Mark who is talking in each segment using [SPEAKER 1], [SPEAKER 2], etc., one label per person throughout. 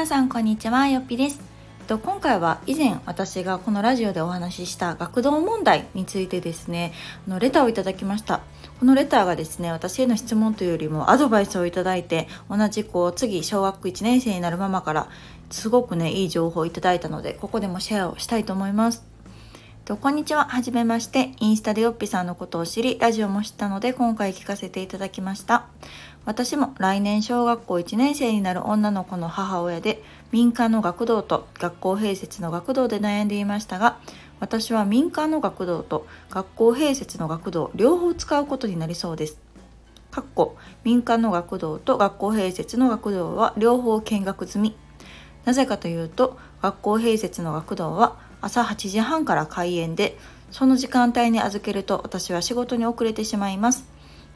[SPEAKER 1] 皆さんこんにちはよっぴです。と今回は以前私がこのラジオでお話しした学童問題についてですねのレターをいただきました。このレターがですね私への質問というよりもアドバイスをいただいて同じこう次小学1年生になるママからすごくねいい情報をいただいたのでここでもシェアをしたいと思います。とこんにちは。はじめまして。インスタでよっぴさんのことを知り、ラジオも知ったので、今回聞かせていただきました。私も来年小学校1年生になる女の子の母親で、民間の学童と学校併設の学童で悩んでいましたが、私は民間の学童と学校併設の学童両方使うことになりそうです。かっこ民間の学童と学校併設の学童は両方見学済み。なぜかというと、学校併設の学童は朝8時半から開園でその時間帯に預けると私は仕事に遅れてしまいます。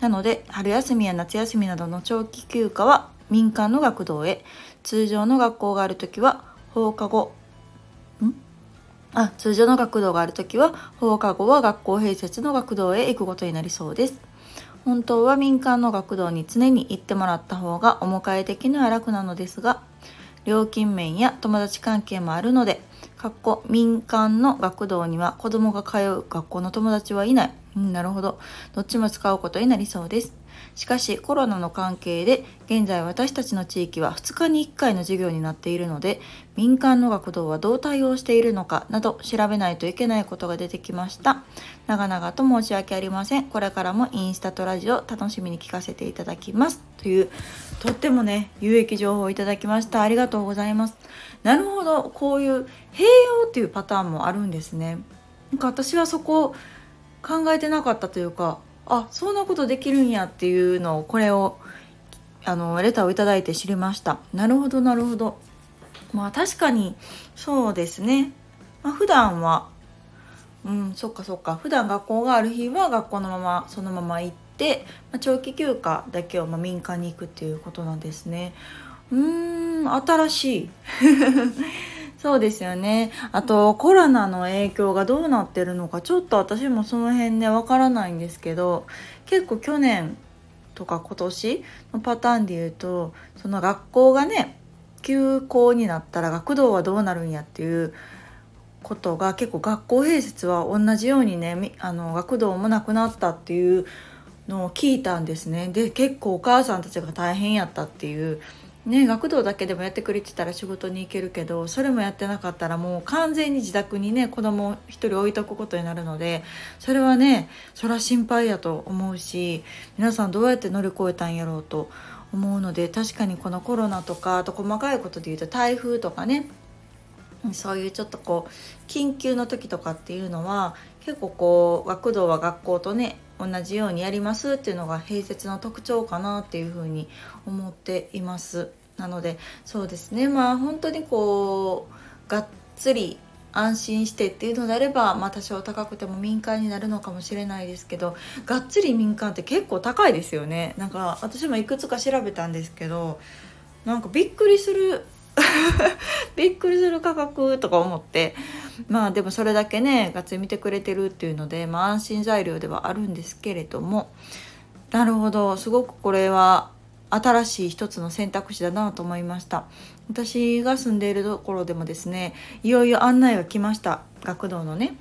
[SPEAKER 1] なので春休みや夏休みなどの長期休暇は民間の学童へ。通常の学校がある時は放課後ん？あ通常の学童がある時は放課後は学校併設の学童へ行くことになりそうです。本当は民間の学童に常に行ってもらった方がお迎え的には楽なのですが料金面や友達関係もあるのでかっこ民間の学童には子供が通う学校の友達はいない。うん、なるほど。どっちも使うことになりそうです。しかしコロナの関係で現在私たちの地域は2日に1回の授業になっているので民間の学童はどう対応しているのかなど調べないといけないことが出てきました。長々と申し訳ありません。これからもインスタとラジオ楽しみに聞かせていただきます。というとってもね有益情報をいただきました。ありがとうございます。なるほど。こういう併用っていうパターンもあるんですね。なんか私はそこ考えてなかったというかあそんなことできるんやっていうのをこれをあのレターを頂いて知りました。なるほどなるほど。まあ確かにそうですね、まあ、普段はうんそっかそっか。普段学校がある日は学校のままそのまま行って、まあ、長期休暇だけをま民間に行くっていうことなんですね。うーん新しい。そうですよね。あとコロナの影響がどうなってるのかちょっと私もその辺ねわからないんですけど結構去年とか今年のパターンで言うとその学校がね休校になったら学童はどうなるんやっていうことが結構学校併設は同じようにねあの学童もなくなったっていうのを聞いたんですね。で結構お母さんたちが大変やったっていうね学童だけでもやってくれてたら仕事に行けるけどそれもやってなかったらもう完全に自宅にね子供を1人置いとくことになるのでそれはねそれは心配やと思うし皆さんどうやって乗り越えたんやろうと思うので確かにこのコロナとかあと細かいことで言うと台風とかねそういうちょっとこう緊急の時とかっていうのは結構こう学童は学校とね同じようにやりますっていうのが併設の特徴かなっていうふうに思っています。なのでそうですねまあ本当にこうがっつり安心してっていうのであれば、まあ、多少高くても民間になるのかもしれないですけどがっつり民間って結構高いですよねなんか私もいくつか調べたんですけどなんかびっくりする びっくりする価格とか思って。まあでもそれだけねがっつり見てくれてるっていうので、まあ、安心材料ではあるんですけれども。なるほど。すごくこれは新しい一つの選択肢だなと思いました。私が住んでいるところでもですねいよいよ案内が来ました。学童のね。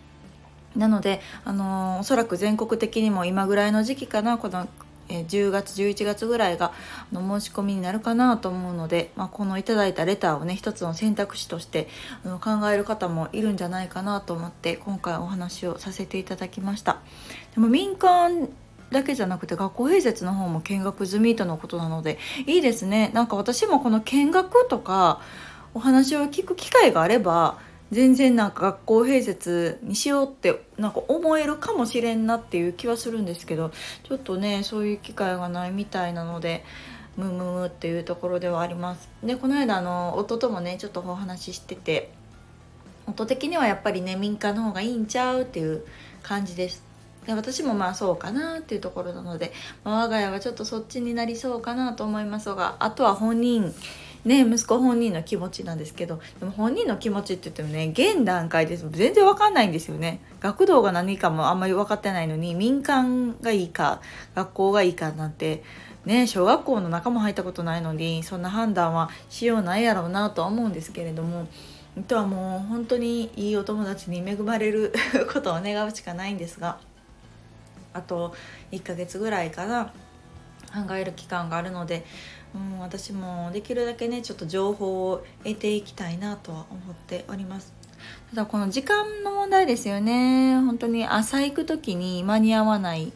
[SPEAKER 1] なので、あのー、おそらく全国的にも今ぐらいの時期かなこのえ10月11月ぐらいがの申し込みになるかなと思うので、まあ、このいただいたレターをね一つの選択肢としてあの考える方もいるんじゃないかなと思って今回お話をさせていただきました。でも民間だけじゃなくて学校併設の方も見学済みとのことなのでいいですね。なんか私もこの見学とかお話を聞く機会があれば全然なんか学校併設にしようってなんか思えるかもしれんなっていう気はするんですけどちょっとねそういう機会がないみたいなのでムムムっていうところではあります。でこの間あの夫ともねちょっとお話ししてて夫的にはやっぱりね民間の方がいいんちゃうっていう感じです。で私もまあそうかなっていうところなので、まあ、我が家はちょっとそっちになりそうかなと思いますがあとは本人ね息子本人の気持ちなんですけどでも本人の気持ちって言ってもね現段階です全然わかんないんですよね。学童が何かもあんまり分かってないのに民間がいいか学校がいいかなんてね小学校の中も入ったことないのにそんな判断はしようないやろうなとは思うんですけれどもあとはもう本当にいいお友達に恵まれる ことを願うしかないんですがあと1ヶ月ぐらいかな考える期間があるので、うん、私もできるだけねちょっと情報を得ていきたいなとは思っております。ただこの時間の問題ですよね本当に朝行く時に間に合わないっ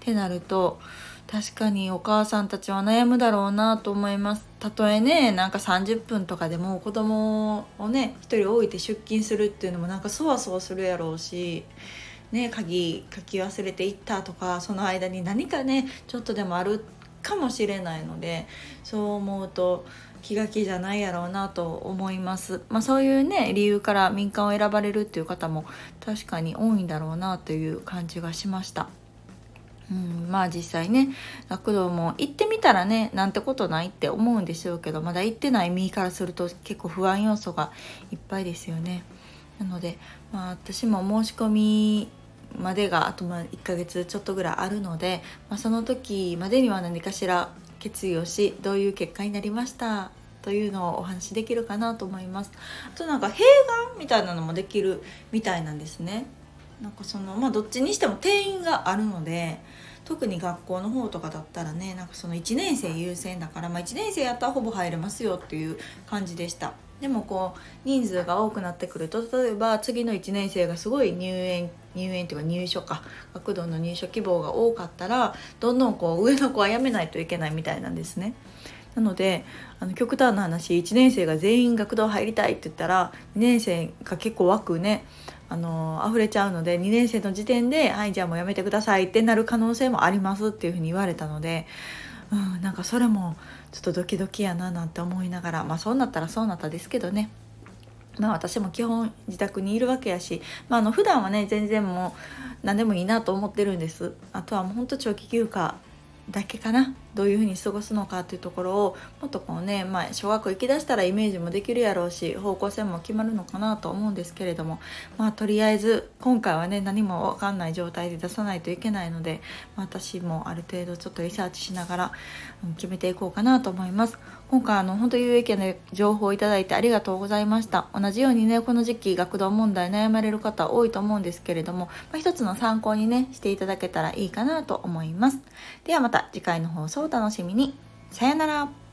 [SPEAKER 1] てなると確かにお母さんたちは悩むだろうなと思いますたとえねなんか30分とかでも子供をね1人置いて出勤するっていうのもなんかそわそわするやろうしね鍵書き忘れていったとかその間に何かねちょっとでもあるかもしれないのでそう思うと気が気じゃないやろうなと思います、まあ、そういうね理由から民間を選ばれるっていう方も確かに多いんだろうなという感じがしました。うん、まあ実際ね学童も行ってみたらねなんてことないって思うんでしょうけどまだ行ってない身からすると結構不安要素がいっぱいですよね。なので、まあ、私も申し込みまでがあとま1ヶ月ちょっとぐらいあるので、まあ、その時までには何かしら決意をしどういう結果になりましたというのをお話しできるかなと思います。あとなんか併願みたいなのもできるみたいなんですね。なんかそのまあどっちにしても定員があるので特に学校の方とかだったらねなんかその1年生優先だから、まあ、1年生やったらほぼ入れますよっていう感じでした。でもこう人数が多くなってくると例えば次の1年生がすごい入園入園というか入所か学童の入所希望が多かったらどんどんこう上の子は辞めないといけないみたいなんですね。なのであの極端な話1年生が全員学童入りたいって言ったら2年生が結構枠ねあの溢れちゃうので2年生の時点で「はいじゃあもうやめてください」ってなる可能性もありますっていうふうに言われたので、うん、なんかそれもちょっとドキドキやななんて思いながらまあそうなったらそうなったですけどね。まあ私も基本自宅にいるわけやし、まあ、あの普段はね全然もう何でもいいなと思ってるんです。あとはもうほんと長期休暇だけかな？どういうふうに過ごすのかっていうところをもっとこうね、まあ、小学校行きだしたらイメージもできるやろうし方向性も決まるのかなと思うんですけれどもまあとりあえず今回はね何も分かんない状態で出さないといけないので、私もある程度ちょっとリサーチしながら、決めていこうかなと思います。今回あの本当有益な情報をいただいてありがとうございました同じようにねこの時期学童問題悩まれる方多いと思うんですけれども、まあ、一つの参考にねしていただけたらいいかなと思いますではまた次回の放送をお楽しみに。さよなら。